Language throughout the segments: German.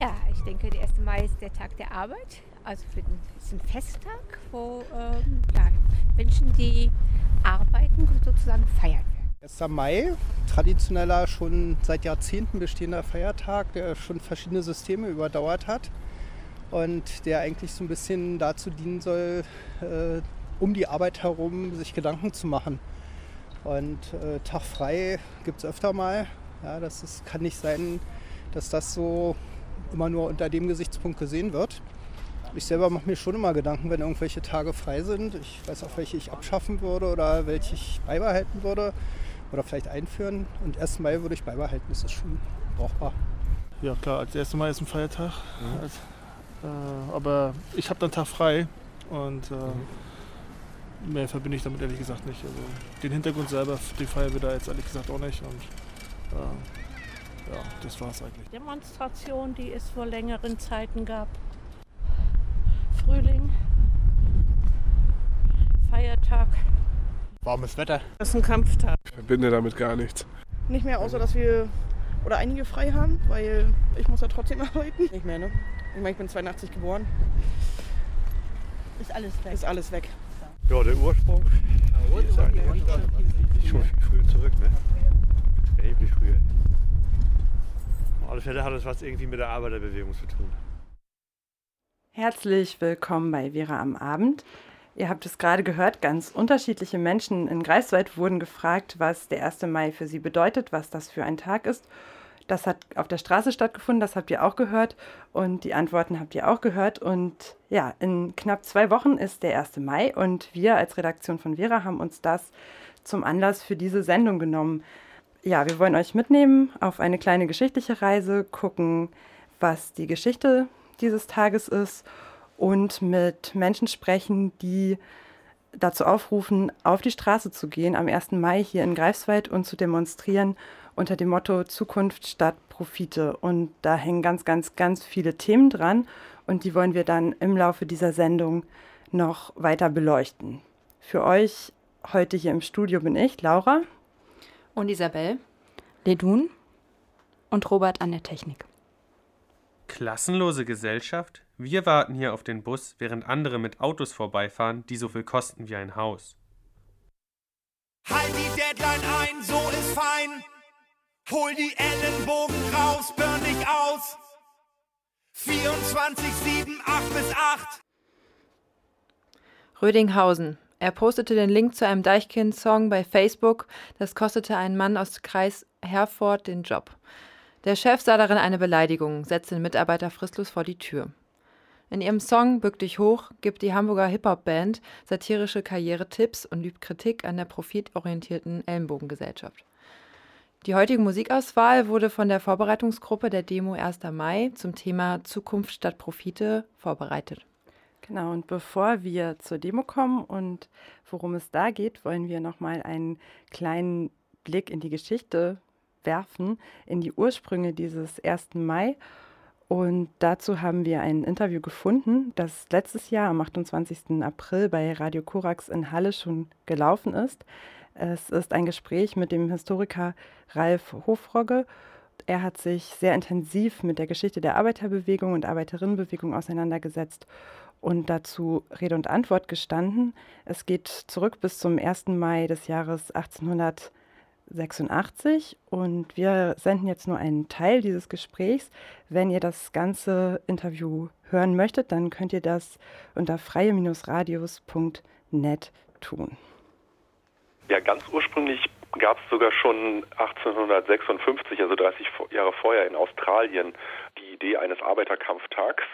Ja, ich denke, der 1. Mai ist der Tag der Arbeit. Also für den, ist ein Festtag, wo ähm, ja, Menschen, die arbeiten, sozusagen feiern werden. 1. Mai, traditioneller, schon seit Jahrzehnten bestehender Feiertag, der schon verschiedene Systeme überdauert hat und der eigentlich so ein bisschen dazu dienen soll, äh, um die Arbeit herum sich Gedanken zu machen. Und äh, Tag frei gibt es öfter mal. Ja, das ist, kann nicht sein, dass das so immer nur unter dem Gesichtspunkt gesehen wird. Ich selber mache mir schon immer Gedanken, wenn irgendwelche Tage frei sind. Ich weiß auch, welche ich abschaffen würde oder welche ich beibehalten würde oder vielleicht einführen. Und 1. Mai würde ich beibehalten, das ist schon brauchbar. Ja klar, als 1. Mai ist ein Feiertag. Als, äh, aber ich habe dann Tag frei und äh, mehr verbinde ich damit ehrlich gesagt nicht. Also den Hintergrund selber, den feiern wir da jetzt ehrlich gesagt auch nicht. Und äh, ja, das war es eigentlich. Demonstration, die es vor längeren Zeiten gab. Frühling, Feiertag. Warmes Wetter. Das ist ein Kampftag. Ich verbinde damit gar nichts. Nicht mehr, außer dass wir oder einige frei haben, weil ich muss ja trotzdem arbeiten. Nicht mehr, ne? Ich meine, ich bin 82 geboren. Ist alles weg. Ist alles weg. Ja, der Ursprung ist eigentlich schon viel früher zurück, ne? Erheblich früher. Auf alle Fälle hat das was irgendwie mit der Arbeiterbewegung zu tun. Herzlich willkommen bei Vera am Abend. Ihr habt es gerade gehört, ganz unterschiedliche Menschen in Greifswald wurden gefragt, was der 1. Mai für sie bedeutet, was das für ein Tag ist. Das hat auf der Straße stattgefunden, das habt ihr auch gehört und die Antworten habt ihr auch gehört. Und ja, in knapp zwei Wochen ist der 1. Mai und wir als Redaktion von Vera haben uns das zum Anlass für diese Sendung genommen. Ja, wir wollen euch mitnehmen auf eine kleine geschichtliche Reise, gucken, was die Geschichte dieses Tages ist und mit Menschen sprechen, die dazu aufrufen, auf die Straße zu gehen am 1. Mai hier in Greifswald und zu demonstrieren unter dem Motto Zukunft statt Profite. Und da hängen ganz, ganz, ganz viele Themen dran und die wollen wir dann im Laufe dieser Sendung noch weiter beleuchten. Für euch heute hier im Studio bin ich, Laura. Und Isabel. Ledun. Und Robert an der Technik. Klassenlose Gesellschaft? Wir warten hier auf den Bus, während andere mit Autos vorbeifahren, die so viel kosten wie ein Haus. Halt die Deadline ein, so ist fein. Hol die Ellenbogen raus, burn dich aus. 24, 7, 8 bis 8. Rödinghausen. Er postete den Link zu einem Deichkind-Song bei Facebook. Das kostete einen Mann aus Kreis Herford den Job. Der Chef sah darin eine Beleidigung, setzte den Mitarbeiter fristlos vor die Tür. In ihrem Song Bück dich hoch gibt die Hamburger Hip-Hop-Band satirische Karrieretipps und übt Kritik an der profitorientierten Ellenbogengesellschaft. Die heutige Musikauswahl wurde von der Vorbereitungsgruppe der Demo 1. Mai zum Thema Zukunft statt Profite vorbereitet. Genau, und bevor wir zur Demo kommen und worum es da geht, wollen wir nochmal einen kleinen Blick in die Geschichte werfen, in die Ursprünge dieses 1. Mai. Und dazu haben wir ein Interview gefunden, das letztes Jahr am 28. April bei Radio Korax in Halle schon gelaufen ist. Es ist ein Gespräch mit dem Historiker Ralf Hofrogge. Er hat sich sehr intensiv mit der Geschichte der Arbeiterbewegung und Arbeiterinnenbewegung auseinandergesetzt und dazu Rede und Antwort gestanden. Es geht zurück bis zum 1. Mai des Jahres 1886 und wir senden jetzt nur einen Teil dieses Gesprächs. Wenn ihr das ganze Interview hören möchtet, dann könnt ihr das unter freie-radios.net tun. Ja, ganz ursprünglich gab es sogar schon 1856, also 30 Jahre vorher in Australien, die Idee eines Arbeiterkampftags.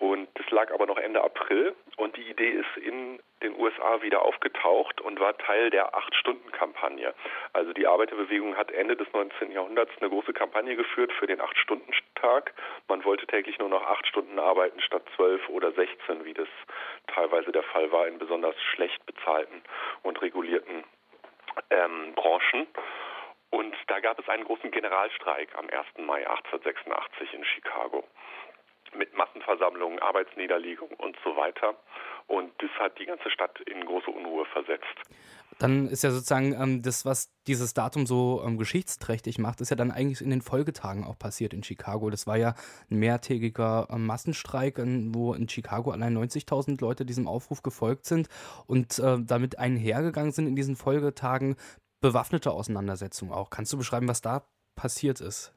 Und das lag aber noch Ende April und die Idee ist in den USA wieder aufgetaucht und war Teil der Acht-Stunden-Kampagne. Also die Arbeiterbewegung hat Ende des 19. Jahrhunderts eine große Kampagne geführt für den Acht-Stunden-Tag. Man wollte täglich nur noch acht Stunden arbeiten statt zwölf oder sechzehn, wie das teilweise der Fall war in besonders schlecht bezahlten und regulierten ähm, Branchen. Und da gab es einen großen Generalstreik am 1. Mai 1886 in Chicago mit Massenversammlungen, Arbeitsniederlegung und so weiter. Und das hat die ganze Stadt in große Unruhe versetzt. Dann ist ja sozusagen ähm, das, was dieses Datum so ähm, geschichtsträchtig macht, ist ja dann eigentlich in den Folgetagen auch passiert in Chicago. Das war ja ein mehrtägiger ähm, Massenstreik, wo in Chicago allein 90.000 Leute diesem Aufruf gefolgt sind und äh, damit einhergegangen sind in diesen Folgetagen bewaffnete Auseinandersetzungen auch. Kannst du beschreiben, was da passiert ist?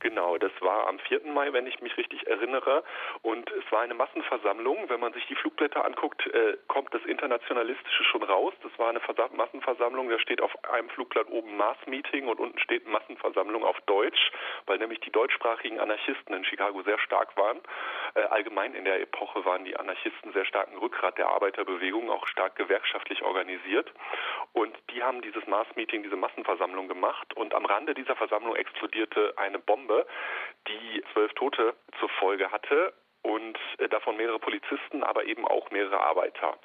Genau, das war am 4. Mai, wenn ich mich richtig erinnere. Und es war eine Massenversammlung. Wenn man sich die Flugblätter anguckt, äh, kommt das Internationalistische schon raus. Das war eine Versa Massenversammlung. Da steht auf einem Flugblatt oben Mass-Meeting und unten steht Massenversammlung auf Deutsch, weil nämlich die deutschsprachigen Anarchisten in Chicago sehr stark waren. Äh, allgemein in der Epoche waren die Anarchisten sehr stark ein Rückgrat der Arbeiterbewegung, auch stark gewerkschaftlich organisiert. Und die haben dieses Mass-Meeting, diese Massenversammlung gemacht. Und am Rande dieser Versammlung explodierte eine Bombe Bombe, die zwölf Tote zur Folge hatte und äh, davon mehrere Polizisten, aber eben auch mehrere Arbeiter.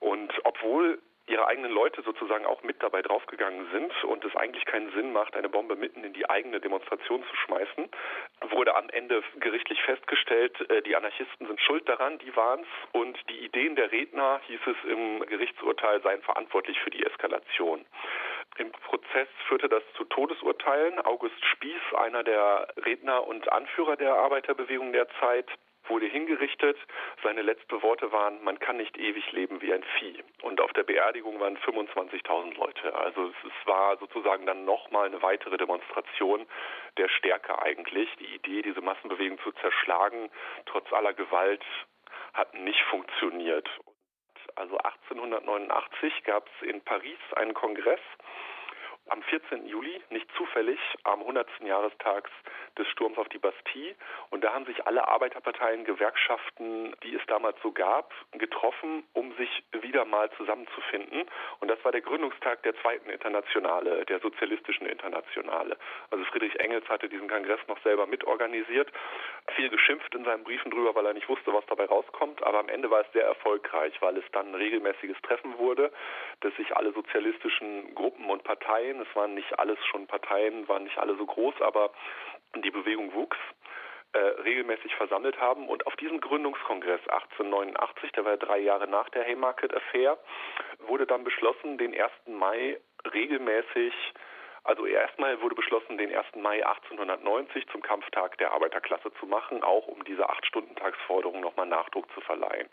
Und obwohl ihre eigenen Leute sozusagen auch mit dabei draufgegangen sind und es eigentlich keinen Sinn macht, eine Bombe mitten in die eigene Demonstration zu schmeißen, wurde am Ende gerichtlich festgestellt, äh, die Anarchisten sind schuld daran, die waren es und die Ideen der Redner, hieß es im Gerichtsurteil, seien verantwortlich für die Eskalation. Im Prozess führte das zu Todesurteilen. August Spieß, einer der Redner und Anführer der Arbeiterbewegung der Zeit, wurde hingerichtet. Seine letzten Worte waren, man kann nicht ewig leben wie ein Vieh. Und auf der Beerdigung waren 25.000 Leute. Also es war sozusagen dann nochmal eine weitere Demonstration der Stärke eigentlich. Die Idee, diese Massenbewegung zu zerschlagen, trotz aller Gewalt, hat nicht funktioniert. Also 1889 gab es in Paris einen Kongress, am 14. Juli, nicht zufällig, am 100. Jahrestag des Sturms auf die Bastille. Und da haben sich alle Arbeiterparteien, Gewerkschaften, die es damals so gab, getroffen, um sich wieder mal zusammenzufinden. Und das war der Gründungstag der zweiten Internationale, der Sozialistischen Internationale. Also Friedrich Engels hatte diesen Kongress noch selber mitorganisiert, viel geschimpft in seinen Briefen drüber, weil er nicht wusste, was dabei rauskommt. Aber am Ende war es sehr erfolgreich, weil es dann ein regelmäßiges Treffen wurde, dass sich alle sozialistischen Gruppen und Parteien, es waren nicht alles schon Parteien, waren nicht alle so groß, aber die Bewegung wuchs, äh, regelmäßig versammelt haben. Und auf diesem Gründungskongress 1889, der war drei Jahre nach der Haymarket Affair, wurde dann beschlossen, den 1. Mai regelmäßig also erstmal wurde beschlossen, den 1. Mai 1890 zum Kampftag der Arbeiterklasse zu machen, auch um diese Acht-Stunden-Tagsforderung nochmal Nachdruck zu verleihen.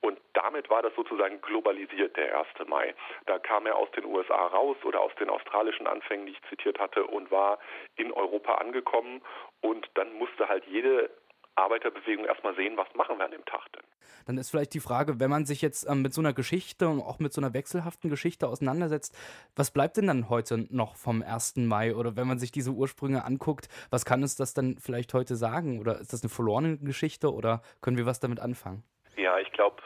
Und damit war das sozusagen globalisiert, der 1. Mai. Da kam er aus den USA raus oder aus den australischen Anfängen, die ich zitiert hatte, und war in Europa angekommen. Und dann musste halt jede Arbeiterbewegung erstmal sehen, was machen wir an dem Tag denn. Dann ist vielleicht die Frage, wenn man sich jetzt ähm, mit so einer Geschichte und auch mit so einer wechselhaften Geschichte auseinandersetzt, was bleibt denn dann heute noch vom 1. Mai? Oder wenn man sich diese Ursprünge anguckt, was kann uns das dann vielleicht heute sagen? Oder ist das eine verlorene Geschichte oder können wir was damit anfangen? Ja, ich glaube,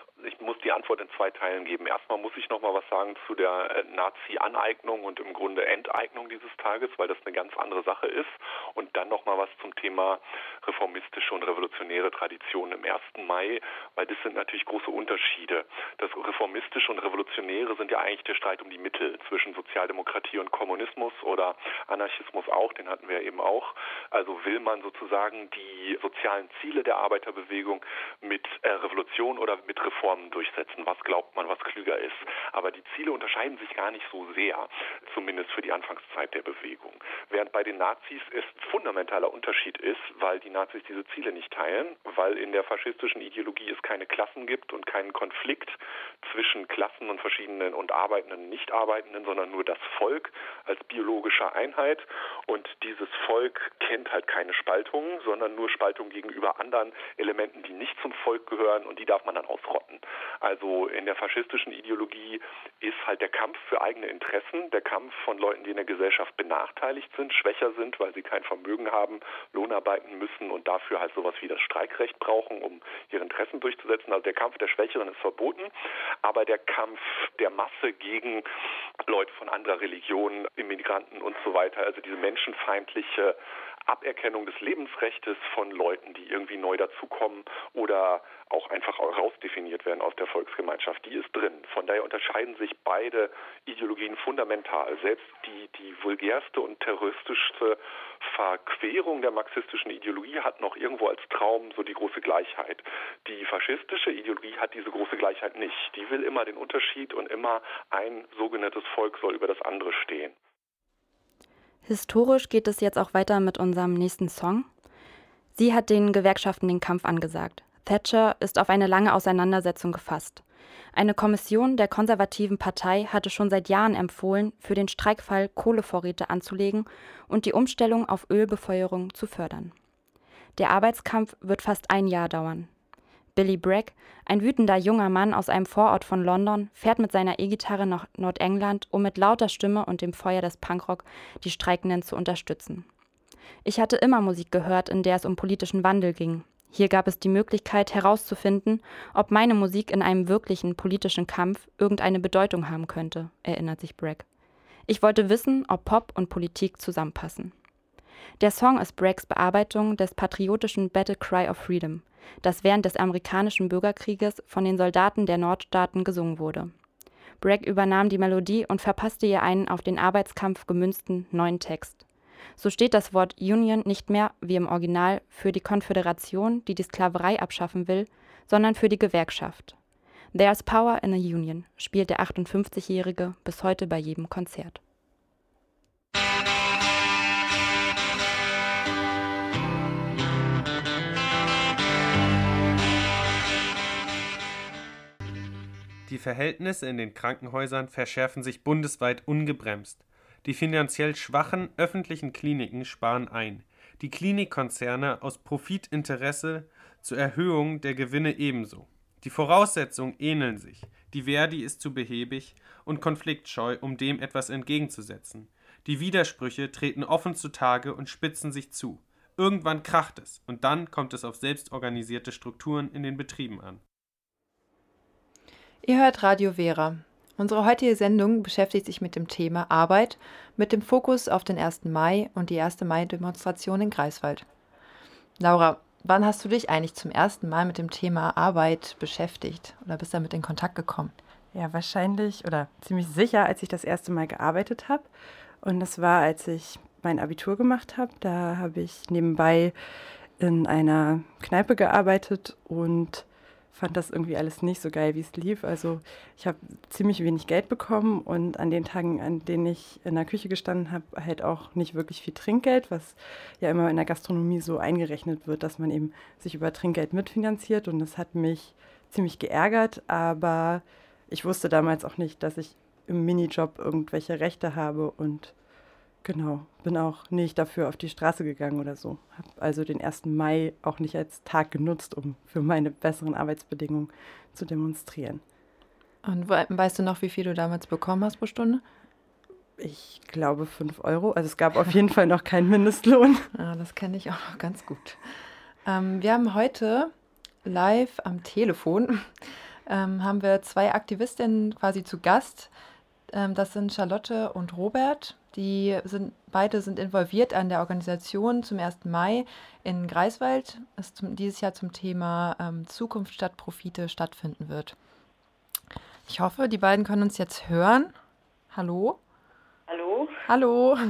Antwort in zwei Teilen geben. Erstmal muss ich noch mal was sagen zu der äh, Nazi-Aneignung und im Grunde Enteignung dieses Tages, weil das eine ganz andere Sache ist. Und dann noch mal was zum Thema reformistische und revolutionäre Traditionen im 1. Mai, weil das sind natürlich große Unterschiede. Das reformistische und revolutionäre sind ja eigentlich der Streit um die Mittel zwischen Sozialdemokratie und Kommunismus oder Anarchismus auch, den hatten wir eben auch. Also will man sozusagen die sozialen Ziele der Arbeiterbewegung mit äh, Revolution oder mit Reformen durchsetzen durchsetzen, was glaubt man, was klüger ist. Aber die Ziele unterscheiden sich gar nicht so sehr, zumindest für die Anfangszeit der Bewegung. Während bei den Nazis es fundamentaler Unterschied ist, weil die Nazis diese Ziele nicht teilen, weil in der faschistischen Ideologie es keine Klassen gibt und keinen Konflikt zwischen Klassen und verschiedenen und Arbeitenden und Nichtarbeitenden, sondern nur das Volk als biologische Einheit. Und dieses Volk kennt halt keine Spaltung, sondern nur Spaltung gegenüber anderen Elementen, die nicht zum Volk gehören und die darf man dann ausrotten. Also in der faschistischen Ideologie ist halt der Kampf für eigene Interessen, der Kampf von Leuten, die in der Gesellschaft benachteiligt sind, schwächer sind, weil sie kein Vermögen haben, Lohn arbeiten müssen und dafür halt sowas wie das Streikrecht brauchen, um ihre Interessen durchzusetzen. Also der Kampf der Schwächeren ist verboten, aber der Kampf der Masse gegen Leute von anderer Religion, Immigranten und so weiter, also diese menschenfeindliche Aberkennung des Lebensrechtes von Leuten, die irgendwie neu dazukommen oder auch einfach rausdefiniert werden aus der Volksgemeinschaft, die ist drin. Von daher unterscheiden sich beide Ideologien fundamental. Selbst die, die vulgärste und terroristischste Verquerung der marxistischen Ideologie hat noch irgendwo als Traum so die große Gleichheit. Die faschistische Ideologie hat diese große Gleichheit nicht. Die will immer den Unterschied und immer ein sogenanntes Volk soll über das andere stehen. Historisch geht es jetzt auch weiter mit unserem nächsten Song. Sie hat den Gewerkschaften den Kampf angesagt. Thatcher ist auf eine lange Auseinandersetzung gefasst. Eine Kommission der konservativen Partei hatte schon seit Jahren empfohlen, für den Streikfall Kohlevorräte anzulegen und die Umstellung auf Ölbefeuerung zu fördern. Der Arbeitskampf wird fast ein Jahr dauern. Billy Bragg, ein wütender junger Mann aus einem Vorort von London, fährt mit seiner E-Gitarre nach Nordengland, um mit lauter Stimme und dem Feuer des Punkrock die Streikenden zu unterstützen. Ich hatte immer Musik gehört, in der es um politischen Wandel ging. Hier gab es die Möglichkeit herauszufinden, ob meine Musik in einem wirklichen politischen Kampf irgendeine Bedeutung haben könnte, erinnert sich Bragg. Ich wollte wissen, ob Pop und Politik zusammenpassen. Der Song ist Braggs Bearbeitung des patriotischen Battle Cry of Freedom, das während des amerikanischen Bürgerkrieges von den Soldaten der Nordstaaten gesungen wurde. Bragg übernahm die Melodie und verpasste ihr einen auf den Arbeitskampf gemünzten neuen Text. So steht das Wort Union nicht mehr, wie im Original, für die Konföderation, die die Sklaverei abschaffen will, sondern für die Gewerkschaft. There's Power in a Union spielt der 58-Jährige bis heute bei jedem Konzert. Die Verhältnisse in den Krankenhäusern verschärfen sich bundesweit ungebremst. Die finanziell schwachen öffentlichen Kliniken sparen ein, die Klinikkonzerne aus Profitinteresse zur Erhöhung der Gewinne ebenso. Die Voraussetzungen ähneln sich, die Verdi ist zu behäbig und konfliktscheu, um dem etwas entgegenzusetzen. Die Widersprüche treten offen zutage und spitzen sich zu. Irgendwann kracht es, und dann kommt es auf selbstorganisierte Strukturen in den Betrieben an. Ihr hört Radio Vera. Unsere heutige Sendung beschäftigt sich mit dem Thema Arbeit, mit dem Fokus auf den 1. Mai und die 1. Mai-Demonstration in Greifswald. Laura, wann hast du dich eigentlich zum ersten Mal mit dem Thema Arbeit beschäftigt oder bist damit in Kontakt gekommen? Ja, wahrscheinlich oder ziemlich sicher, als ich das erste Mal gearbeitet habe. Und das war, als ich mein Abitur gemacht habe. Da habe ich nebenbei in einer Kneipe gearbeitet und fand das irgendwie alles nicht so geil, wie es lief. Also ich habe ziemlich wenig Geld bekommen und an den Tagen, an denen ich in der Küche gestanden habe, halt auch nicht wirklich viel Trinkgeld, was ja immer in der Gastronomie so eingerechnet wird, dass man eben sich über Trinkgeld mitfinanziert und das hat mich ziemlich geärgert, aber ich wusste damals auch nicht, dass ich im Minijob irgendwelche Rechte habe und Genau, bin auch nicht dafür auf die Straße gegangen oder so. Habe also den 1. Mai auch nicht als Tag genutzt, um für meine besseren Arbeitsbedingungen zu demonstrieren. Und weißt du noch, wie viel du damals bekommen hast pro Stunde? Ich glaube 5 Euro. Also es gab auf jeden Fall noch keinen Mindestlohn. Ja, das kenne ich auch noch ganz gut. Ähm, wir haben heute live am Telefon ähm, haben wir zwei Aktivistinnen quasi zu Gast. Ähm, das sind Charlotte und Robert. Die sind, beide sind involviert an der Organisation zum 1. Mai in Greifswald, das zum, dieses Jahr zum Thema ähm, Zukunft statt Profite stattfinden wird. Ich hoffe, die beiden können uns jetzt hören. Hallo? Hallo? Hallo.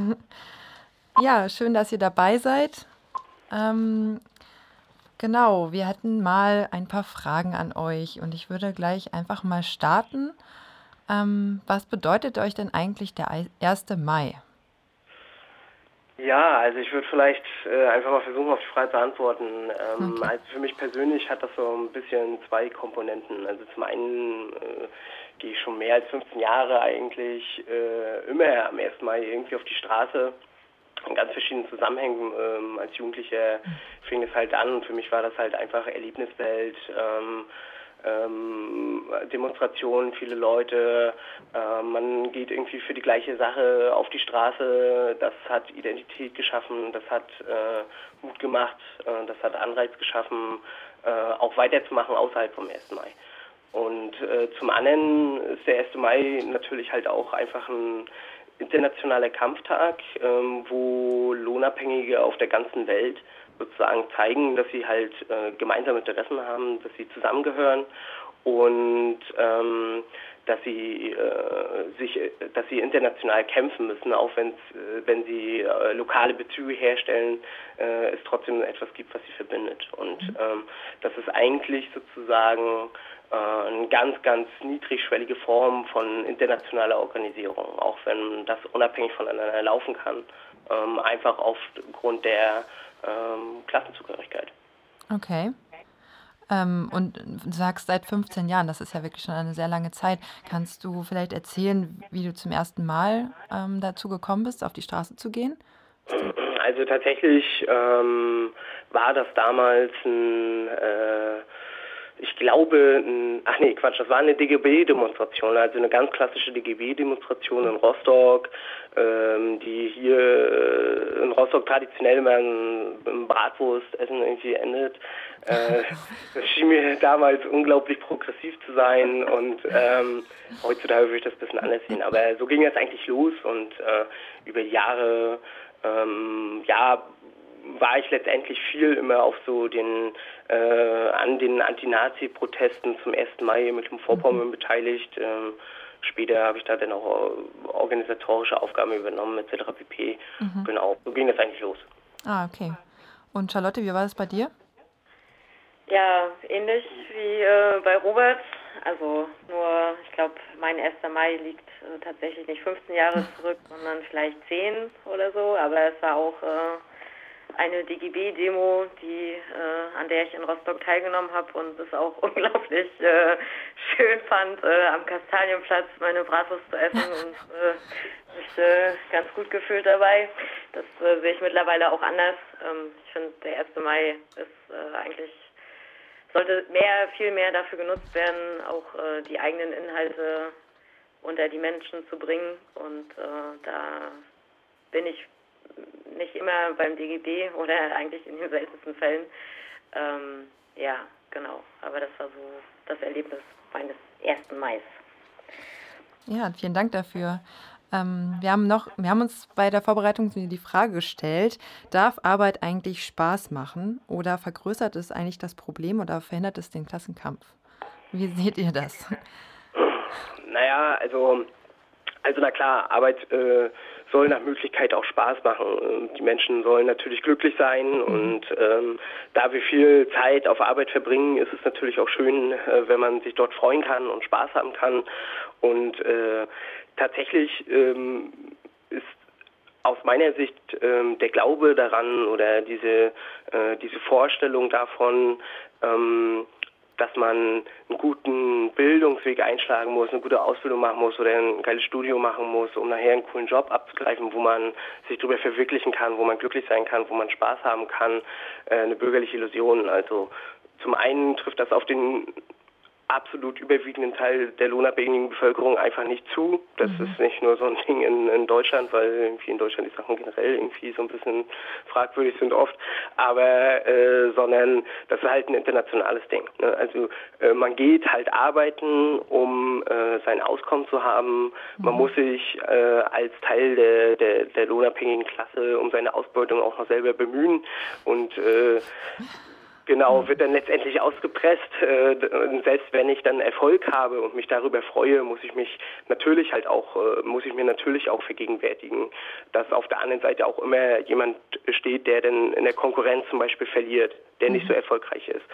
Ja, schön, dass ihr dabei seid. Ähm, genau, wir hätten mal ein paar Fragen an euch und ich würde gleich einfach mal starten. Ähm, was bedeutet euch denn eigentlich der 1. Mai? Ja, also ich würde vielleicht äh, einfach mal versuchen, auf die Frage zu antworten. Ähm, Okay. Also für mich persönlich hat das so ein bisschen zwei Komponenten. Also zum einen äh, gehe ich schon mehr als 15 Jahre eigentlich äh, immer am 1. Mai irgendwie auf die Straße. In ganz verschiedenen Zusammenhängen. Ähm, als Jugendlicher fing es halt an und für mich war das halt einfach Erlebniswelt. Ähm, ähm, Demonstrationen, viele Leute, äh, man geht irgendwie für die gleiche Sache auf die Straße, das hat Identität geschaffen, das hat äh, Mut gemacht, äh, das hat Anreiz geschaffen, äh, auch weiterzumachen außerhalb vom 1. Mai. Und äh, zum anderen ist der 1. Mai natürlich halt auch einfach ein internationaler Kampftag, ähm, wo Lohnabhängige auf der ganzen Welt sozusagen zeigen, dass sie halt äh, gemeinsame Interessen haben, dass sie zusammengehören und ähm, dass sie äh, sich, dass sie international kämpfen müssen, auch wenn äh, wenn sie äh, lokale Bezüge herstellen, äh, es trotzdem etwas gibt, was sie verbindet. Und ähm, das ist eigentlich sozusagen äh, eine ganz, ganz niedrigschwellige Form von internationaler Organisierung, auch wenn das unabhängig voneinander laufen kann, ähm, einfach aufgrund der ähm, Klassenzugehörigkeit. Okay. Ähm, und du sagst seit 15 Jahren, das ist ja wirklich schon eine sehr lange Zeit. Kannst du vielleicht erzählen, wie du zum ersten Mal ähm, dazu gekommen bist, auf die Straße zu gehen? Also tatsächlich ähm, war das damals ein äh, ich glaube, ach nee, Quatsch, das war eine DGB-Demonstration, also eine ganz klassische DGB-Demonstration in Rostock, ähm, die hier äh, in Rostock traditionell immer im Bratwurstessen irgendwie endet. Äh, das schien mir damals unglaublich progressiv zu sein und ähm, heutzutage würde ich das ein bisschen anders sehen. Aber so ging das eigentlich los und äh, über Jahre ähm, ja, war ich letztendlich viel immer auf so den äh, an den Anti-Nazi-Protesten zum 1. Mai mit dem Vorpommern mhm. beteiligt. Ähm, später habe ich da dann auch organisatorische Aufgaben übernommen etc. pp. Mhm. Genau, so ging das eigentlich los. Ah, okay. Und Charlotte, wie war das bei dir? Ja, ähnlich wie äh, bei Robert. Also nur, ich glaube, mein 1. Mai liegt äh, tatsächlich nicht 15 Jahre zurück, sondern vielleicht 10 oder so. Aber es war auch äh, eine DGB-Demo, die äh, an der ich in Rostock teilgenommen habe und es auch unglaublich äh, schön fand, äh, am Kastanienplatz meine Bratwurst zu essen und äh, mich äh, ganz gut gefühlt dabei. Das äh, sehe ich mittlerweile auch anders. Ähm, ich finde, der 1. Mai ist eigentlich sollte mehr, viel mehr dafür genutzt werden, auch die eigenen Inhalte unter die Menschen zu bringen. Und da bin ich nicht immer beim DGB oder eigentlich in den seltensten Fällen. Ähm, ja, genau. Aber das war so das Erlebnis meines ersten Mais. Ja, vielen Dank dafür. Ähm, wir, haben noch, wir haben uns bei der Vorbereitung die Frage gestellt, darf Arbeit eigentlich Spaß machen oder vergrößert es eigentlich das Problem oder verhindert es den Klassenkampf? Wie seht ihr das? Naja, also, also na klar, Arbeit äh, soll nach Möglichkeit auch Spaß machen. Die Menschen sollen natürlich glücklich sein mhm. und ähm, da wir viel Zeit auf Arbeit verbringen, ist es natürlich auch schön, äh, wenn man sich dort freuen kann und Spaß haben kann. Und äh, tatsächlich ähm, ist aus meiner Sicht ähm, der Glaube daran oder diese, äh, diese Vorstellung davon, ähm, dass man einen guten Bildungsweg einschlagen muss, eine gute Ausbildung machen muss oder ein geiles Studium machen muss, um nachher einen coolen Job abzugreifen, wo man sich darüber verwirklichen kann, wo man glücklich sein kann, wo man Spaß haben kann, äh, eine bürgerliche Illusion. Also zum einen trifft das auf den absolut überwiegenden Teil der lohnabhängigen Bevölkerung einfach nicht zu. Das mhm. ist nicht nur so ein Ding in, in, Deutschland, weil irgendwie in Deutschland die Sachen generell irgendwie so ein bisschen fragwürdig sind oft, aber äh, sondern das ist halt ein internationales Ding. Ne? Also äh, man geht halt arbeiten, um äh, sein Auskommen zu haben. Mhm. Man muss sich äh, als Teil der, der, der lohnabhängigen Klasse um seine Ausbeutung auch noch selber bemühen und äh, Genau, wird dann letztendlich ausgepresst. Äh, selbst wenn ich dann Erfolg habe und mich darüber freue, muss ich mich natürlich halt auch, äh, muss ich mir natürlich auch vergegenwärtigen, dass auf der anderen Seite auch immer jemand steht, der dann in der Konkurrenz zum Beispiel verliert, der nicht so mhm. erfolgreich ist.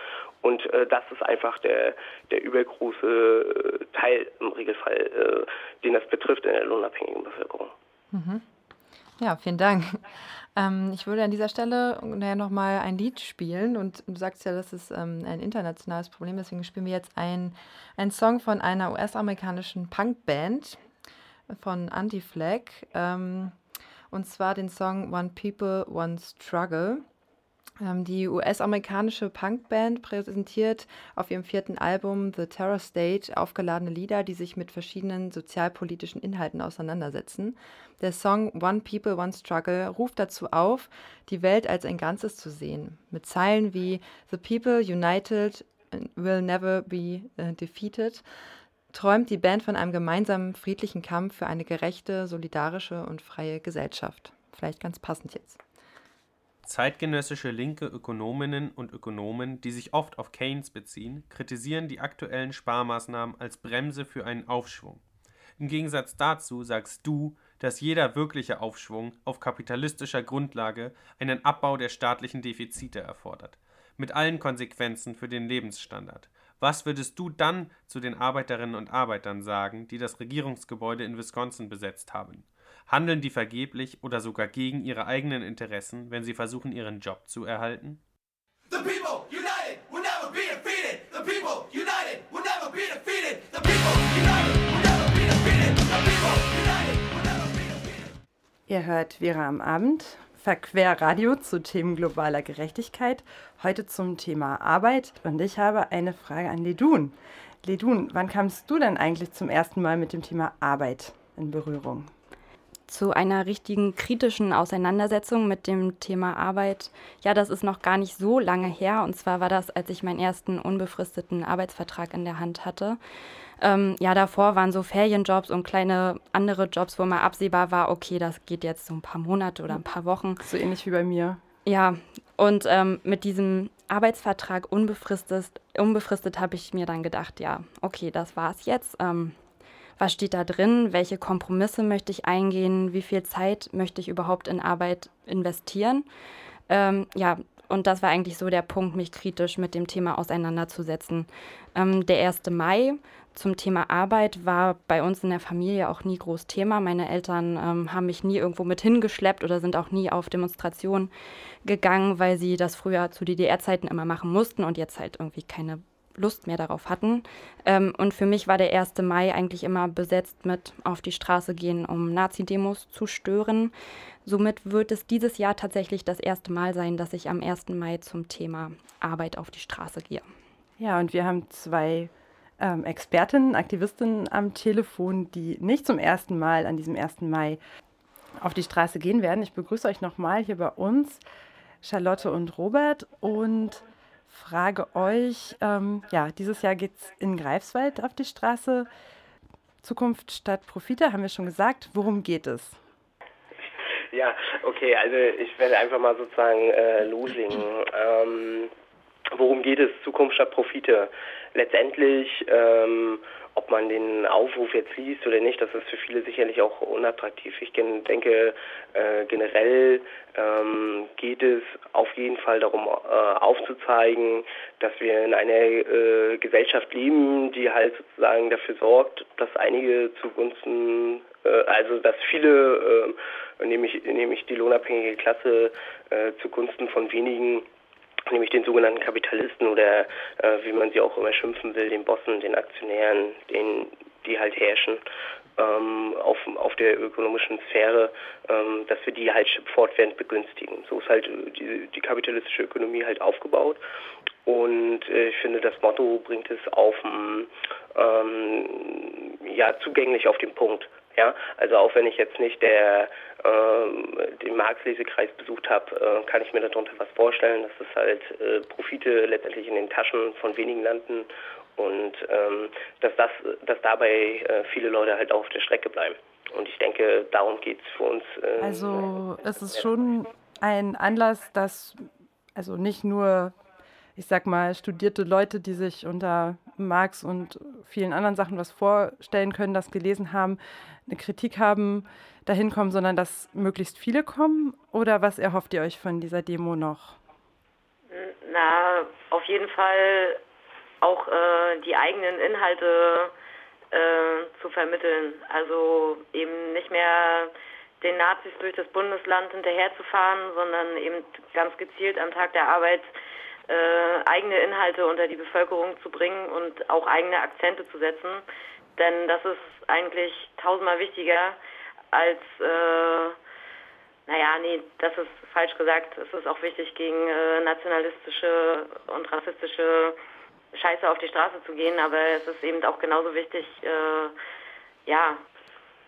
Und äh, das ist einfach der, der übergroße Teil im Regelfall, den das betrifft in der lohnabhängigen Bevölkerung. Mhm. Ja, vielen Dank. Ähm, ich würde an dieser Stelle nochmal ein Lied spielen. Und du sagst ja, das ist ähm, ein internationales Problem, deswegen spielen wir jetzt einen Song von einer US-amerikanischen Punkband von Anti-Flag ähm, und zwar den Song One People, One Struggle. Ähm, die US-amerikanische Punkband präsentiert auf ihrem vierten Album The Terror State aufgeladene Lieder, die sich mit verschiedenen sozialpolitischen Inhalten auseinandersetzen. Der Song One People, One Struggle ruft dazu auf, die Welt als ein Ganzes zu sehen, mit Zeilen wie The People United will never be uh, defeated. träumt die Band von einem gemeinsamen friedlichen Kampf für eine gerechte, solidarische und freie Gesellschaft. Vielleicht ganz passend jetzt. Zeitgenössische linke Ökonominnen und Ökonomen, die sich oft auf Keynes beziehen, kritisieren die aktuellen Sparmaßnahmen als Bremse für einen Aufschwung. Im Gegensatz dazu sagst du, dass jeder wirkliche Aufschwung auf kapitalistischer Grundlage einen Abbau der staatlichen Defizite erfordert, mit allen Konsequenzen für den Lebensstandard. Was würdest du dann zu den Arbeiterinnen und Arbeitern sagen, die das Regierungsgebäude in Wisconsin besetzt haben? Handeln die vergeblich oder sogar gegen ihre eigenen Interessen, wenn sie versuchen, ihren Job zu erhalten? The people united will never be defeated. The people united will never be defeated. The people united will never be defeated. The people united will never be defeated. Ihr hört Vera am Abend, Verquerradio zu Themen globaler Gerechtigkeit, heute zum Thema Arbeit. Und ich habe eine Frage an Ledun. Ledun, wann kamst du denn eigentlich zum ersten Mal mit dem Thema Arbeit in Berührung? Zu einer richtigen kritischen Auseinandersetzung mit dem Thema Arbeit. Ja, das ist noch gar nicht so lange her. Und zwar war das, als ich meinen ersten unbefristeten Arbeitsvertrag in der Hand hatte. Ähm, ja, davor waren so Ferienjobs und kleine andere Jobs, wo mal absehbar war, okay, das geht jetzt so ein paar Monate oder ein paar Wochen. So ähnlich wie bei mir. Ja, und ähm, mit diesem Arbeitsvertrag unbefristet, unbefristet habe ich mir dann gedacht, ja, okay, das war's jetzt. Ähm, was steht da drin, welche Kompromisse möchte ich eingehen, wie viel Zeit möchte ich überhaupt in Arbeit investieren. Ähm, ja, und das war eigentlich so der Punkt, mich kritisch mit dem Thema auseinanderzusetzen. Ähm, der 1. Mai zum Thema Arbeit war bei uns in der Familie auch nie groß Thema. Meine Eltern ähm, haben mich nie irgendwo mit hingeschleppt oder sind auch nie auf Demonstrationen gegangen, weil sie das früher zu DDR-Zeiten immer machen mussten und jetzt halt irgendwie keine Lust mehr darauf hatten. Ähm, und für mich war der 1. Mai eigentlich immer besetzt mit auf die Straße gehen, um Nazi-Demos zu stören. Somit wird es dieses Jahr tatsächlich das erste Mal sein, dass ich am 1. Mai zum Thema Arbeit auf die Straße gehe. Ja, und wir haben zwei ähm, Expertinnen, Aktivistinnen am Telefon, die nicht zum ersten Mal an diesem 1. Mai auf die Straße gehen werden. Ich begrüße euch nochmal hier bei uns, Charlotte und Robert. Und frage euch, ähm, ja, dieses Jahr geht es in Greifswald auf die Straße. Zukunft statt Profite, haben wir schon gesagt. Worum geht es? Ja, okay, also ich werde einfach mal sozusagen äh, loslegen. Ähm, worum geht es? Zukunft statt Profite. Letztendlich ähm, ob man den Aufruf jetzt liest oder nicht, das ist für viele sicherlich auch unattraktiv. Ich denke, äh, generell ähm, geht es auf jeden Fall darum, äh, aufzuzeigen, dass wir in einer äh, Gesellschaft leben, die halt sozusagen dafür sorgt, dass einige zugunsten, äh, also dass viele, äh, nämlich, nämlich die lohnabhängige Klasse, äh, zugunsten von wenigen nämlich den sogenannten Kapitalisten oder äh, wie man sie auch immer schimpfen will, den Bossen, den Aktionären, den, die halt herrschen ähm, auf, auf der ökonomischen Sphäre, ähm, dass wir die halt fortwährend begünstigen. So ist halt die, die kapitalistische Ökonomie halt aufgebaut. Und äh, ich finde, das Motto bringt es auf ähm, ja, zugänglich auf den Punkt. Ja, also auch wenn ich jetzt nicht der äh, den Marx-Lesekreis besucht habe, äh, kann ich mir darunter was vorstellen, dass es halt äh, Profite letztendlich in den Taschen von wenigen landen und ähm, dass das, dass dabei äh, viele Leute halt auch auf der Strecke bleiben. Und ich denke, darum geht es für uns. Äh, also es ist schon ein Anlass, dass also nicht nur ich sag mal, studierte Leute, die sich unter Marx und vielen anderen Sachen was vorstellen können, das gelesen haben, eine Kritik haben, dahin kommen, sondern dass möglichst viele kommen? Oder was erhofft ihr euch von dieser Demo noch? Na, auf jeden Fall auch äh, die eigenen Inhalte äh, zu vermitteln. Also eben nicht mehr den Nazis durch das Bundesland hinterherzufahren, sondern eben ganz gezielt am Tag der Arbeit äh, eigene Inhalte unter die Bevölkerung zu bringen und auch eigene Akzente zu setzen. Denn das ist eigentlich tausendmal wichtiger als, äh, naja, nee, das ist falsch gesagt. Es ist auch wichtig, gegen äh, nationalistische und rassistische Scheiße auf die Straße zu gehen, aber es ist eben auch genauso wichtig, äh, ja,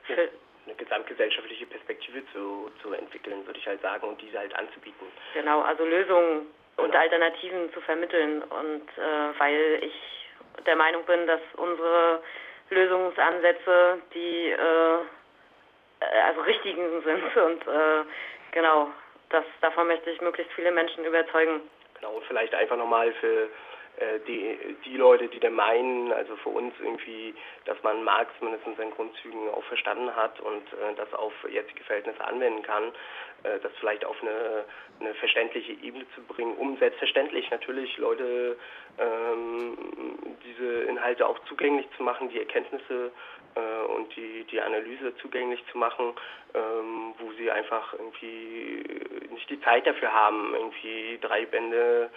für eine gesamtgesellschaftliche Perspektive zu, zu entwickeln, würde ich halt sagen, und diese halt anzubieten. Genau, also Lösungen und Alternativen zu vermitteln. Und äh, weil ich der Meinung bin, dass unsere Lösungsansätze, die äh, also richtigen sind und äh, genau, das, davon möchte ich möglichst viele Menschen überzeugen. Genau, vielleicht einfach nochmal für die, die Leute, die da meinen, also für uns irgendwie, dass man Marx mindestens in Grundzügen auch verstanden hat und äh, das auf jetzige Verhältnisse anwenden kann, äh, das vielleicht auf eine, eine verständliche Ebene zu bringen, um selbstverständlich natürlich Leute ähm, diese Inhalte auch zugänglich zu machen, die Erkenntnisse äh, und die, die Analyse zugänglich zu machen, ähm, wo sie einfach irgendwie nicht die Zeit dafür haben, irgendwie drei Bände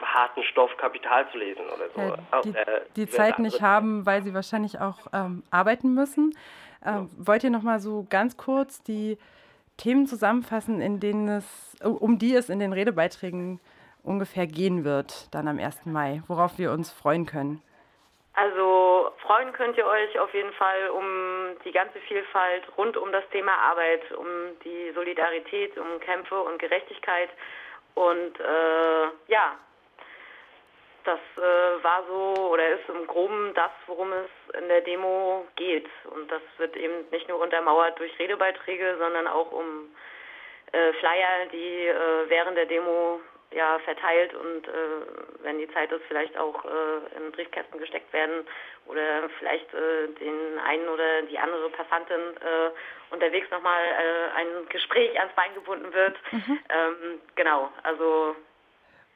harten Stoff Kapital zu lesen oder so. Ja, Auch, die, äh, die Zeit nicht haben, weil sie wahrscheinlich auch ähm, arbeiten müssen. Ähm, Wollt ihr noch mal so ganz kurz die Themen zusammenfassen, in denen es, um die es in den Redebeiträgen ungefähr gehen wird, dann am 1. Mai, worauf wir uns freuen können? Also freuen könnt ihr euch auf jeden Fall um die ganze Vielfalt rund um das Thema Arbeit, um die Solidarität, um Kämpfe und Gerechtigkeit. Und äh, ja, das äh, war so oder ist im Groben das, worum es in der Demo geht. Und das wird eben nicht nur untermauert durch Redebeiträge, sondern auch um äh, Flyer, die äh, während der Demo ja verteilt und äh, wenn die Zeit ist, vielleicht auch äh, in Briefkästen gesteckt werden oder vielleicht äh, den einen oder die andere Passantin äh, unterwegs nochmal äh, ein Gespräch ans Bein gebunden wird. Ähm, genau, also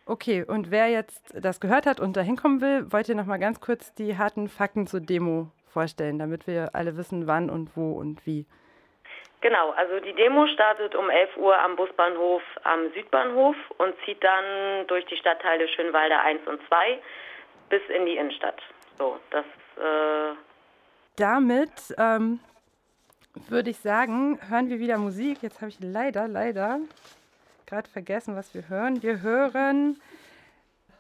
Okay, und wer jetzt das gehört hat und da hinkommen will, wollt ihr noch mal ganz kurz die harten Fakten zur Demo vorstellen, damit wir alle wissen, wann und wo und wie. Genau, also die Demo startet um 11 Uhr am Busbahnhof am Südbahnhof und zieht dann durch die Stadtteile Schönwalde 1 und 2 bis in die Innenstadt. So, das äh, Damit ähm, würde ich sagen, hören wir wieder Musik. Jetzt habe ich leider, leider gerade vergessen, was wir hören. Wir hören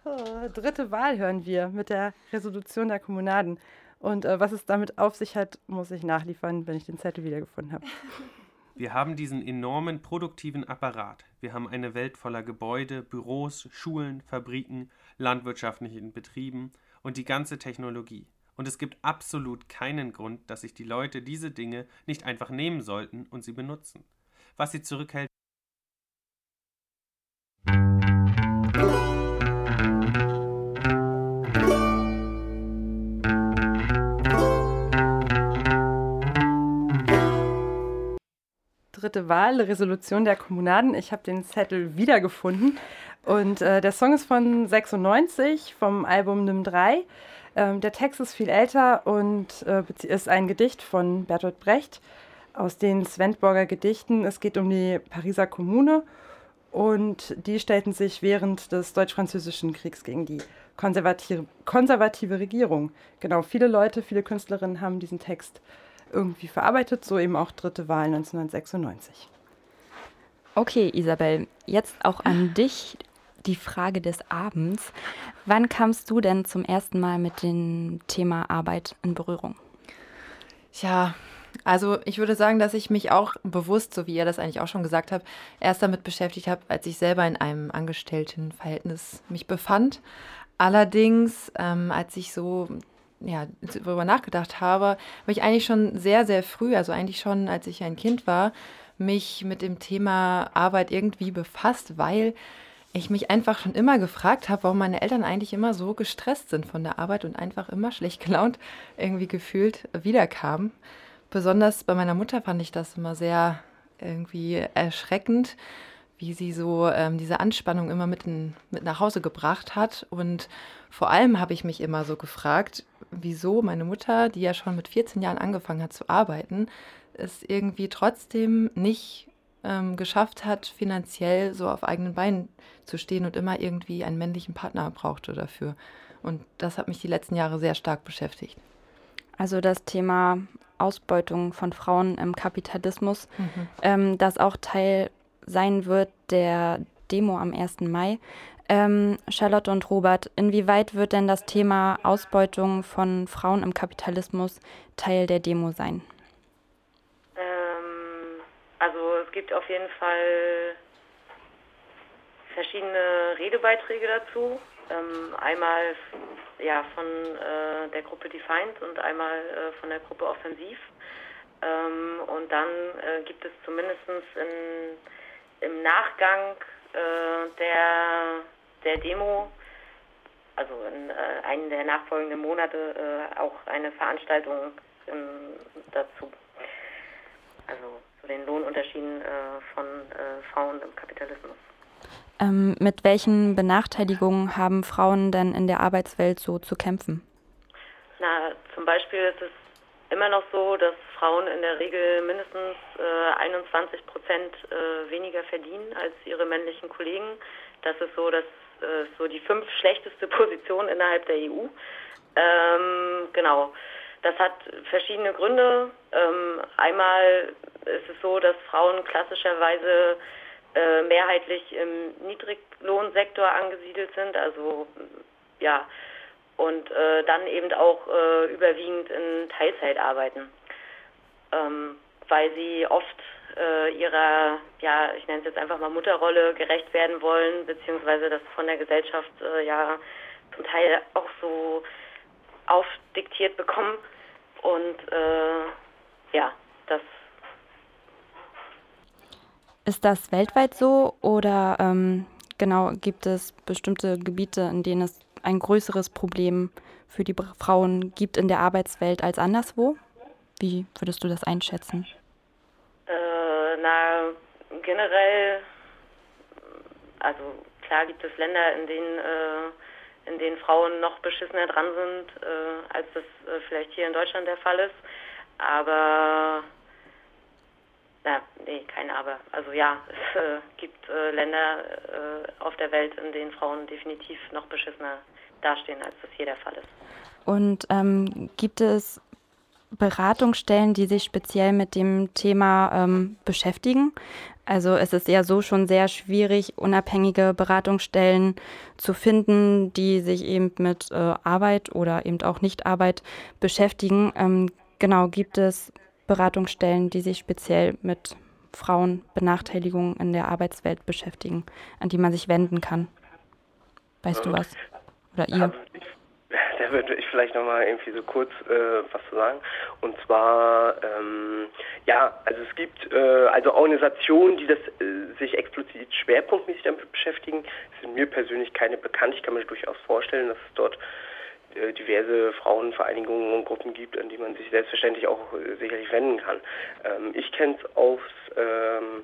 äh, dritte Wahl hören wir mit der Resolution der Kommunaden. Und äh, was es damit auf sich hat, muss ich nachliefern, wenn ich den Zettel wiedergefunden habe. Wir haben diesen enormen produktiven Apparat. Wir haben eine Welt voller Gebäude, Büros, Schulen, Fabriken, landwirtschaftlichen Betrieben und die ganze Technologie. Und es gibt absolut keinen Grund, dass sich die Leute diese Dinge nicht einfach nehmen sollten und sie benutzen. Was sie zurückhält, Dritte Wahl, Resolution der Kommunaden. Ich habe den Zettel wiedergefunden. Und äh, der Song ist von 96 vom Album Nimm 3. Ähm, der Text ist viel älter und äh, ist ein Gedicht von Bertolt Brecht aus den Svendborger Gedichten. Es geht um die Pariser Kommune und die stellten sich während des deutsch-französischen Kriegs gegen die konservative, konservative Regierung. Genau, viele Leute, viele Künstlerinnen haben diesen Text irgendwie verarbeitet, so eben auch dritte Wahl 1996. Okay, Isabel, jetzt auch an dich die Frage des Abends. Wann kamst du denn zum ersten Mal mit dem Thema Arbeit in Berührung? Tja, also ich würde sagen, dass ich mich auch bewusst, so wie ihr das eigentlich auch schon gesagt habt, erst damit beschäftigt habe, als ich selber in einem Angestelltenverhältnis mich befand. Allerdings, ähm, als ich so ja, darüber nachgedacht habe, habe ich eigentlich schon sehr, sehr früh, also eigentlich schon als ich ein Kind war, mich mit dem Thema Arbeit irgendwie befasst, weil ich mich einfach schon immer gefragt habe, warum meine Eltern eigentlich immer so gestresst sind von der Arbeit und einfach immer schlecht gelaunt irgendwie gefühlt wiederkamen. Besonders bei meiner Mutter fand ich das immer sehr irgendwie erschreckend, wie sie so ähm, diese Anspannung immer mit, in, mit nach Hause gebracht hat. Und vor allem habe ich mich immer so gefragt, wieso meine Mutter, die ja schon mit 14 Jahren angefangen hat zu arbeiten, es irgendwie trotzdem nicht ähm, geschafft hat, finanziell so auf eigenen Beinen zu stehen und immer irgendwie einen männlichen Partner brauchte dafür. Und das hat mich die letzten Jahre sehr stark beschäftigt. Also das Thema Ausbeutung von Frauen im Kapitalismus, Mhm. ähm, das auch Teil sein wird der Demo am 1. Mai. Ähm, Charlotte und Robert, inwieweit wird denn das Thema Ausbeutung von Frauen im Kapitalismus Teil der Demo sein? Ähm, also es gibt auf jeden Fall verschiedene Redebeiträge dazu. Ähm, einmal ja, von äh, der Gruppe Defiant und einmal äh, von der Gruppe Offensiv. Ähm, und dann äh, gibt es zumindest in, im Nachgang äh, der, der Demo, also in äh, einem der nachfolgenden Monate, äh, auch eine Veranstaltung ähm, dazu. Also zu den Lohnunterschieden äh, von äh, Frauen im Kapitalismus. Ähm, mit welchen Benachteiligungen haben Frauen denn in der Arbeitswelt so zu kämpfen? Na, zum Beispiel ist es immer noch so, dass Frauen in der Regel mindestens äh, 21 Prozent äh, weniger verdienen als ihre männlichen Kollegen. Das ist so, das äh, so die fünf schlechteste Position innerhalb der EU. Ähm, genau. Das hat verschiedene Gründe. Ähm, einmal ist es so, dass Frauen klassischerweise äh, mehrheitlich im Niedriglohnsektor angesiedelt sind, also ja, und äh, dann eben auch äh, überwiegend in Teilzeit arbeiten, ähm, weil sie oft äh, ihrer, ja, ich nenne es jetzt einfach mal Mutterrolle gerecht werden wollen, beziehungsweise das von der Gesellschaft äh, ja zum Teil auch so aufdiktiert bekommen. Und äh, ja, das Ist das weltweit so oder ähm, genau gibt es bestimmte Gebiete, in denen es ein größeres Problem für die Frauen gibt in der Arbeitswelt als anderswo? Wie würdest du das einschätzen? Na, generell, also klar gibt es Länder, in denen, äh, in denen Frauen noch beschissener dran sind, äh, als das äh, vielleicht hier in Deutschland der Fall ist. Aber, na, nee, kein Aber. Also ja, es äh, gibt äh, Länder äh, auf der Welt, in denen Frauen definitiv noch beschissener dastehen, als das hier der Fall ist. Und ähm, gibt es Beratungsstellen, die sich speziell mit dem Thema ähm, beschäftigen? Also es ist ja so schon sehr schwierig, unabhängige Beratungsstellen zu finden, die sich eben mit äh, Arbeit oder eben auch Nichtarbeit beschäftigen. Ähm, genau, gibt es Beratungsstellen, die sich speziell mit Frauenbenachteiligung in der Arbeitswelt beschäftigen, an die man sich wenden kann? Weißt du was? Oder ihr? Würde ich vielleicht nochmal irgendwie so kurz äh, was zu sagen. Und zwar, ähm, ja, also es gibt äh, also Organisationen, die das äh, sich explizit schwerpunktmäßig damit beschäftigen. sind mir persönlich keine bekannt. Ich kann mir durchaus vorstellen, dass es dort äh, diverse Frauenvereinigungen und Gruppen gibt, an die man sich selbstverständlich auch äh, sicherlich wenden kann. Ähm, ich kenne es aus, ähm,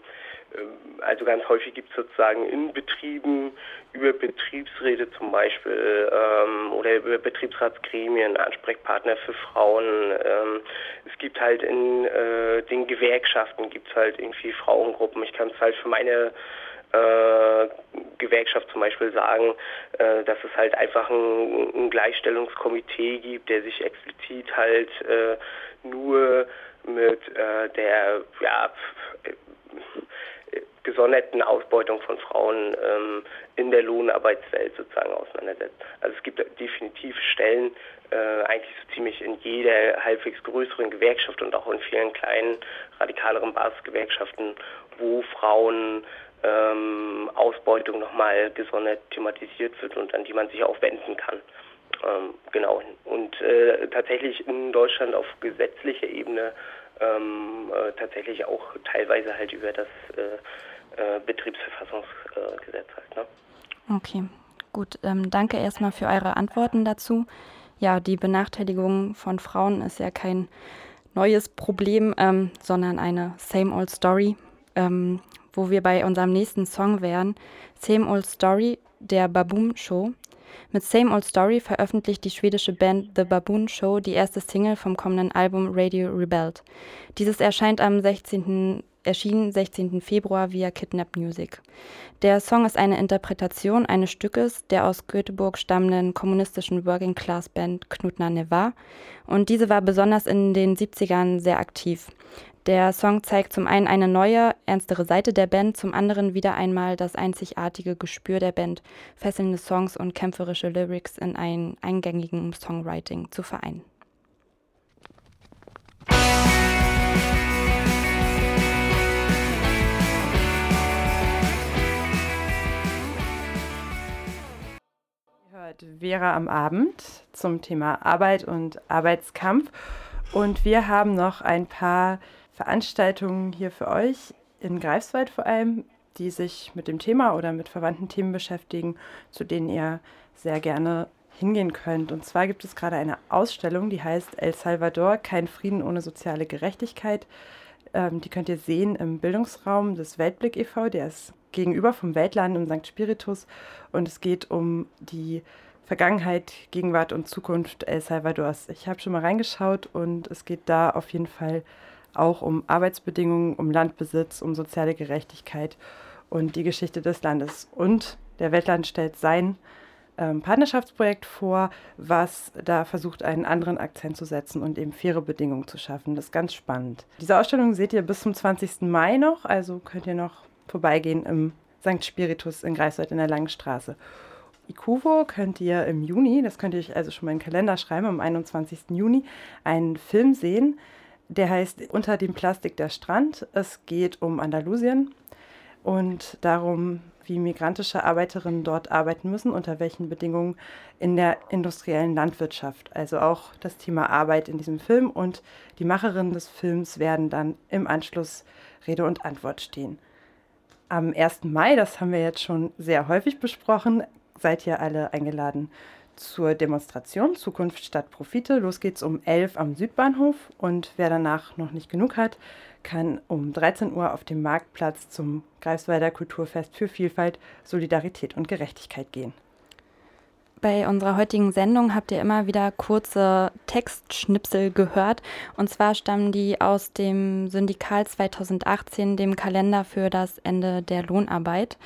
also ganz häufig gibt es sozusagen in Betrieben über Betriebsräte zum Beispiel ähm, oder über Betriebsratsgremien Ansprechpartner für Frauen. Ähm, es gibt halt in äh, den Gewerkschaften gibt es halt irgendwie Frauengruppen. Ich kann es halt für meine äh, Gewerkschaft zum Beispiel sagen, äh, dass es halt einfach ein, Gleichstellungskomitee gibt, der sich explizit halt äh, nur mit der ja, gesonderten Ausbeutung von Frauen ähm, in der Lohnarbeitswelt sozusagen auseinandersetzt. Also es gibt definitiv Stellen, äh, eigentlich so ziemlich in jeder halbwegs größeren Gewerkschaft und auch in vielen kleinen, radikaleren Basisgewerkschaften, wo Frauen ähm, Ausbeutung nochmal gesondert thematisiert wird und an die man sich auch wenden kann. Ähm, genau. Und äh, tatsächlich in Deutschland auf gesetzlicher Ebene ähm, äh, tatsächlich auch teilweise halt über das äh, äh, Betriebsverfassungsgesetz halt. Ne? Okay, gut. Ähm, danke erstmal für eure Antworten dazu. Ja, die Benachteiligung von Frauen ist ja kein neues Problem, ähm, sondern eine Same Old Story, ähm, wo wir bei unserem nächsten Song wären. Same Old Story der Baboon Show. Mit Same Old Story veröffentlicht die schwedische Band The Baboon Show die erste Single vom kommenden Album Radio Rebelled. Dieses erscheint am 16. erschien 16. Februar via Kidnap Music. Der Song ist eine Interpretation eines Stückes der aus Göteborg stammenden kommunistischen Working Class Band Knutna Neva und diese war besonders in den 70ern sehr aktiv. Der Song zeigt zum einen eine neue, ernstere Seite der Band, zum anderen wieder einmal das einzigartige Gespür der Band, fesselnde Songs und kämpferische Lyrics in ein eingängigen Songwriting zu vereinen. Vera am Abend zum Thema Arbeit und Arbeitskampf. Und wir haben noch ein paar Veranstaltungen hier für euch, in Greifswald vor allem, die sich mit dem Thema oder mit verwandten Themen beschäftigen, zu denen ihr sehr gerne hingehen könnt. Und zwar gibt es gerade eine Ausstellung, die heißt El Salvador, kein Frieden ohne soziale Gerechtigkeit. Ähm, die könnt ihr sehen im Bildungsraum des Weltblick e.V., der ist gegenüber vom Weltladen im St. Spiritus. Und es geht um die Vergangenheit, Gegenwart und Zukunft El Salvadors. Ich habe schon mal reingeschaut und es geht da auf jeden Fall auch um Arbeitsbedingungen, um Landbesitz, um soziale Gerechtigkeit und die Geschichte des Landes. Und der Weltland stellt sein ähm, Partnerschaftsprojekt vor, was da versucht, einen anderen Akzent zu setzen und eben faire Bedingungen zu schaffen. Das ist ganz spannend. Diese Ausstellung seht ihr bis zum 20. Mai noch, also könnt ihr noch vorbeigehen im St. Spiritus in Greifswald in der Langen Straße. Ikuvo könnt ihr im Juni, das könnt ihr euch also schon mal in den Kalender schreiben, am 21. Juni, einen Film sehen, der heißt Unter dem Plastik der Strand. Es geht um Andalusien und darum, wie migrantische Arbeiterinnen dort arbeiten müssen, unter welchen Bedingungen in der industriellen Landwirtschaft. Also auch das Thema Arbeit in diesem Film und die Macherinnen des Films werden dann im Anschluss Rede und Antwort stehen. Am 1. Mai, das haben wir jetzt schon sehr häufig besprochen, seid ihr alle eingeladen zur Demonstration Zukunft statt Profite. Los geht's um 11 am Südbahnhof und wer danach noch nicht genug hat, kann um 13 Uhr auf dem Marktplatz zum Greifswalder Kulturfest für Vielfalt, Solidarität und Gerechtigkeit gehen. Bei unserer heutigen Sendung habt ihr immer wieder kurze Textschnipsel gehört. Und zwar stammen die aus dem Syndikal 2018, dem Kalender für das Ende der Lohnarbeit.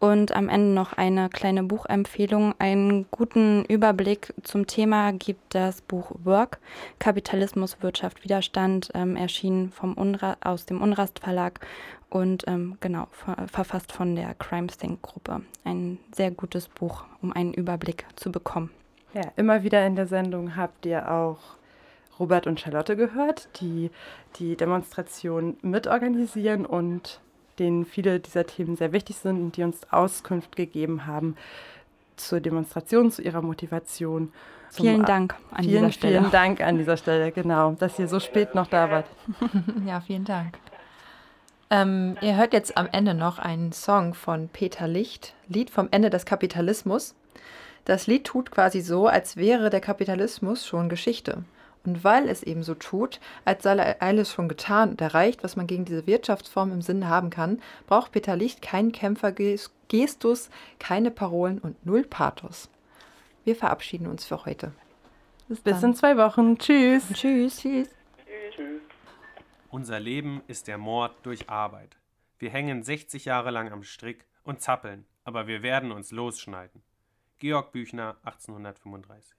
Und am Ende noch eine kleine Buchempfehlung. Einen guten Überblick zum Thema gibt das Buch Work, Kapitalismus, Wirtschaft, Widerstand, ähm, erschienen vom Unra aus dem Unrast Verlag und ähm, genau ver verfasst von der Crime Think Gruppe. Ein sehr gutes Buch, um einen Überblick zu bekommen. Ja, immer wieder in der Sendung habt ihr auch Robert und Charlotte gehört, die die Demonstration mitorganisieren und denen viele dieser Themen sehr wichtig sind und die uns Auskunft gegeben haben zur Demonstration, zu ihrer Motivation. Vielen Dank an vielen, dieser Stelle. Vielen Dank an dieser Stelle, genau, dass ihr so spät noch da wart. ja, vielen Dank. Ähm, ihr hört jetzt am Ende noch einen Song von Peter Licht, Lied vom Ende des Kapitalismus. Das Lied tut quasi so, als wäre der Kapitalismus schon Geschichte. Und weil es eben so tut, als sei alles schon getan und erreicht, was man gegen diese Wirtschaftsform im Sinn haben kann, braucht Peter Licht keinen Kämpfergestus, keine Parolen und null Pathos. Wir verabschieden uns für heute. Bis in zwei Wochen. Tschüss. Tschüss. Tschüss. Unser Leben ist der Mord durch Arbeit. Wir hängen 60 Jahre lang am Strick und zappeln, aber wir werden uns losschneiden. Georg Büchner, 1835.